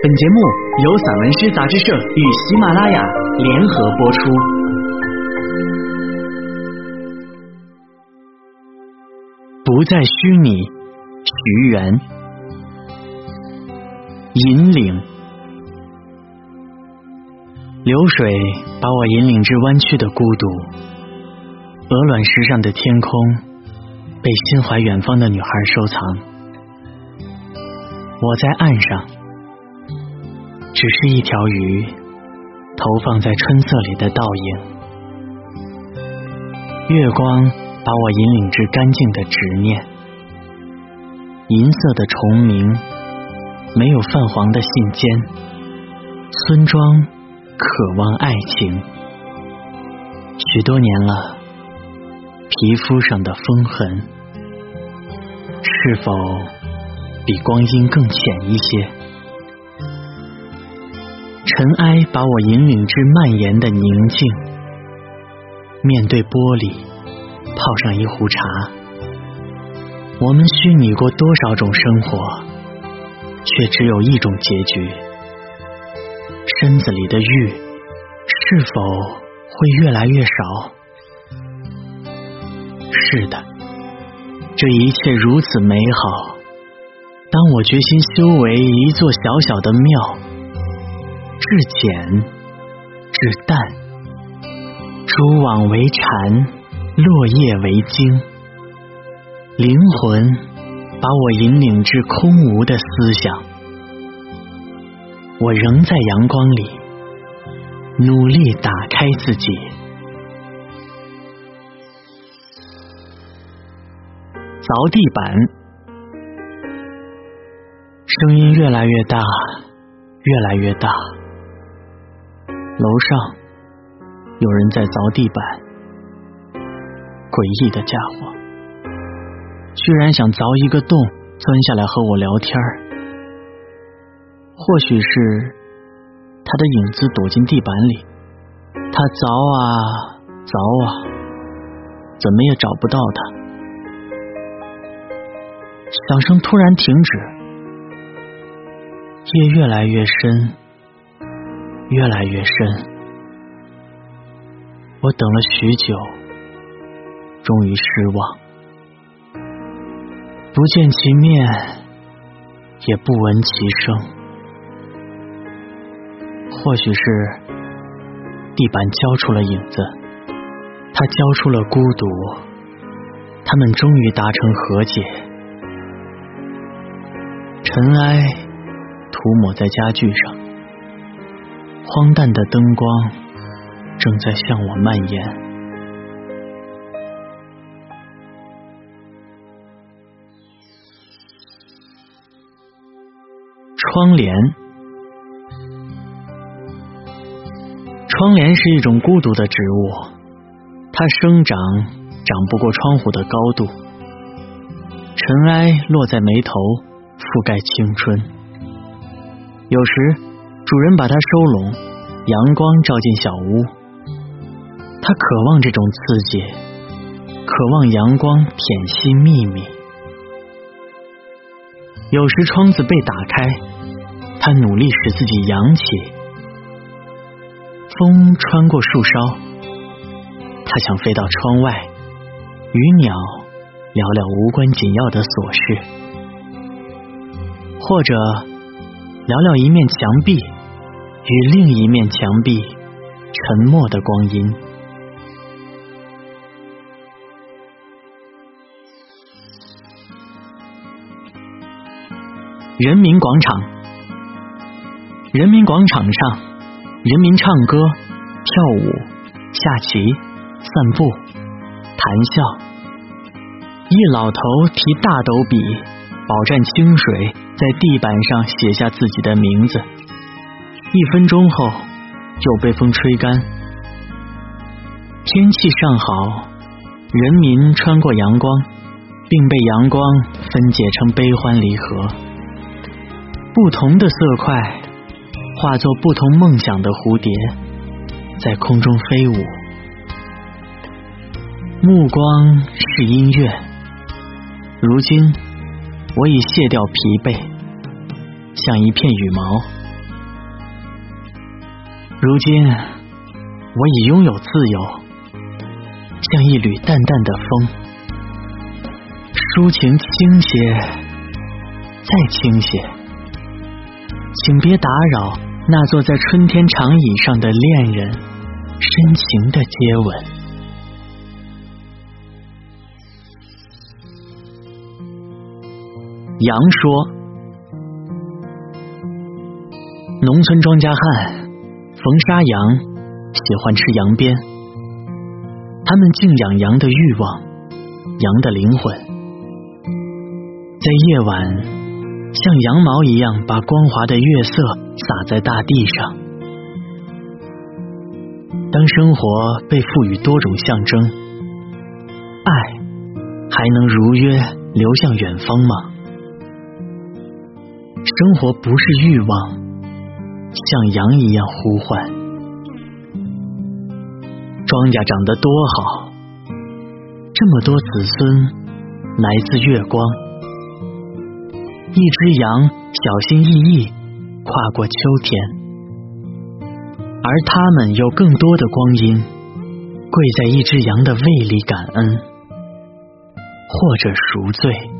本节目由散文诗杂志社与喜马拉雅联合播出。不再虚拟，徐元。引领，流水把我引领至弯曲的孤独。鹅卵石上的天空，被心怀远方的女孩收藏。我在岸上，只是一条鱼，投放在春色里的倒影。月光把我引领至干净的执念，银色的虫鸣，没有泛黄的信笺。村庄渴望爱情，许多年了。皮肤上的风痕，是否比光阴更浅一些？尘埃把我引领至蔓延的宁静。面对玻璃，泡上一壶茶。我们虚拟过多少种生活，却只有一种结局。身子里的玉，是否会越来越少？是的，这一切如此美好。当我决心修为一座小小的庙，至简至淡，蛛网为蝉，落叶为经，灵魂把我引领至空无的思想。我仍在阳光里，努力打开自己。凿地板，声音越来越大，越来越大。楼上有人在凿地板，诡异的家伙，居然想凿一个洞，钻下来和我聊天或许是他的影子躲进地板里，他凿啊凿啊，怎么也找不到他。响声突然停止，夜越来越深，越来越深。我等了许久，终于失望。不见其面，也不闻其声。或许是地板交出了影子，它交出了孤独。他们终于达成和解。尘埃涂抹在家具上，荒诞的灯光正在向我蔓延。窗帘，窗帘是一种孤独的植物，它生长长不过窗户的高度，尘埃落在眉头。覆盖青春，有时主人把它收拢，阳光照进小屋，他渴望这种刺激，渴望阳光舔吸秘密。有时窗子被打开，他努力使自己扬起，风穿过树梢，他想飞到窗外，与鸟聊聊无关紧要的琐事。或者聊聊一面墙壁与另一面墙壁沉默的光阴。人民广场，人民广场上，人民唱歌、跳舞、下棋、散步、谈笑。一老头提大斗笔，饱蘸清水。在地板上写下自己的名字，一分钟后又被风吹干。天气尚好，人民穿过阳光，并被阳光分解成悲欢离合。不同的色块化作不同梦想的蝴蝶，在空中飞舞。目光是音乐，如今。我已卸掉疲惫，像一片羽毛，如今我已拥有自由，像一缕淡淡的风，抒情倾斜，再倾斜，请别打扰那坐在春天长椅上的恋人深情的接吻。羊说。农村庄稼汉冯沙羊喜欢吃羊鞭，他们敬仰羊的欲望，羊的灵魂，在夜晚像羊毛一样把光滑的月色洒在大地上。当生活被赋予多种象征，爱还能如约流向远方吗？生活不是欲望。像羊一样呼唤，庄稼长得多好，这么多子孙来自月光。一只羊小心翼翼跨过秋天，而他们有更多的光阴，跪在一只羊的胃里感恩，或者赎罪。